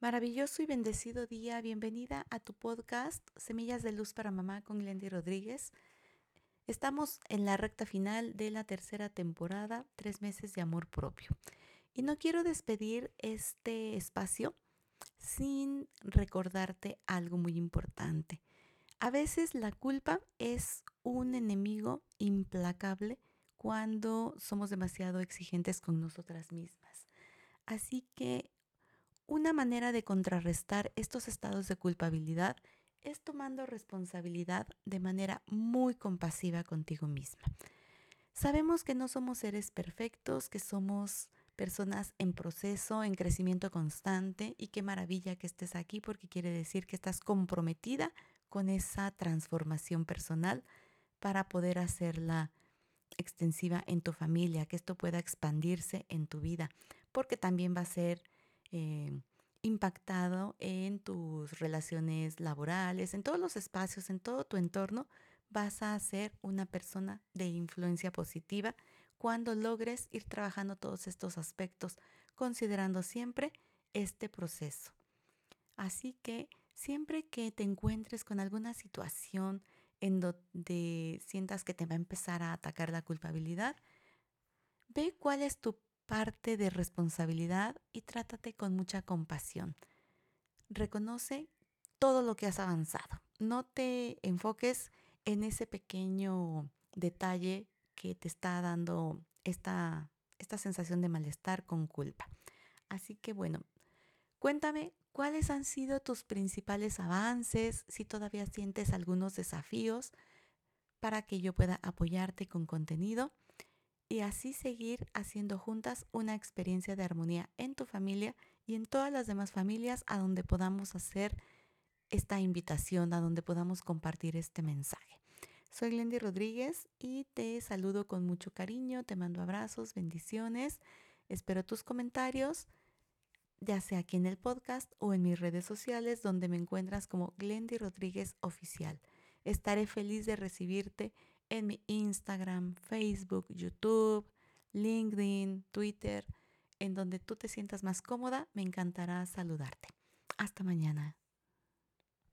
Maravilloso y bendecido día. Bienvenida a tu podcast Semillas de Luz para Mamá con Glendy Rodríguez. Estamos en la recta final de la tercera temporada, tres meses de amor propio. Y no quiero despedir este espacio sin recordarte algo muy importante. A veces la culpa es un enemigo implacable cuando somos demasiado exigentes con nosotras mismas. Así que una manera de contrarrestar estos estados de culpabilidad es tomando responsabilidad de manera muy compasiva contigo misma. Sabemos que no somos seres perfectos, que somos personas en proceso, en crecimiento constante y qué maravilla que estés aquí porque quiere decir que estás comprometida con esa transformación personal para poder hacerla extensiva en tu familia, que esto pueda expandirse en tu vida, porque también va a ser eh, impactado en tus relaciones laborales, en todos los espacios, en todo tu entorno, vas a ser una persona de influencia positiva cuando logres ir trabajando todos estos aspectos, considerando siempre este proceso. Así que siempre que te encuentres con alguna situación en donde sientas que te va a empezar a atacar la culpabilidad, ve cuál es tu parte de responsabilidad y trátate con mucha compasión. Reconoce todo lo que has avanzado. No te enfoques en ese pequeño detalle que te está dando esta, esta sensación de malestar con culpa. Así que bueno, cuéntame cuáles han sido tus principales avances, si todavía sientes algunos desafíos para que yo pueda apoyarte con contenido y así seguir haciendo juntas una experiencia de armonía en tu familia y en todas las demás familias a donde podamos hacer esta invitación, a donde podamos compartir este mensaje. Soy Glendy Rodríguez y te saludo con mucho cariño, te mando abrazos, bendiciones, espero tus comentarios, ya sea aquí en el podcast o en mis redes sociales donde me encuentras como Glendy Rodríguez Oficial. Estaré feliz de recibirte en mi Instagram, Facebook, YouTube, LinkedIn, Twitter, en donde tú te sientas más cómoda, me encantará saludarte. Hasta mañana.